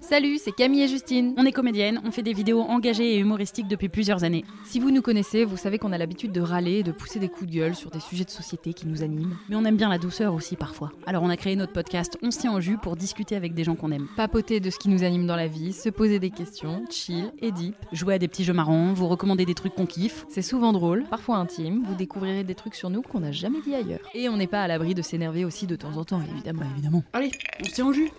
Salut, c'est Camille et Justine. On est comédienne, on fait des vidéos engagées et humoristiques depuis plusieurs années. Si vous nous connaissez, vous savez qu'on a l'habitude de râler et de pousser des coups de gueule sur des sujets de société qui nous animent. Mais on aime bien la douceur aussi parfois. Alors on a créé notre podcast On se tient en jus pour discuter avec des gens qu'on aime. Papoter de ce qui nous anime dans la vie, se poser des questions, chill et deep. Jouer à des petits jeux marrants, vous recommander des trucs qu'on kiffe. C'est souvent drôle, parfois intime, vous découvrirez des trucs sur nous qu'on n'a jamais dit ailleurs. Et on n'est pas à l'abri de s'énerver aussi de temps en temps, évidemment. évidemment. Allez, on se tient en jus.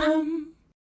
dum.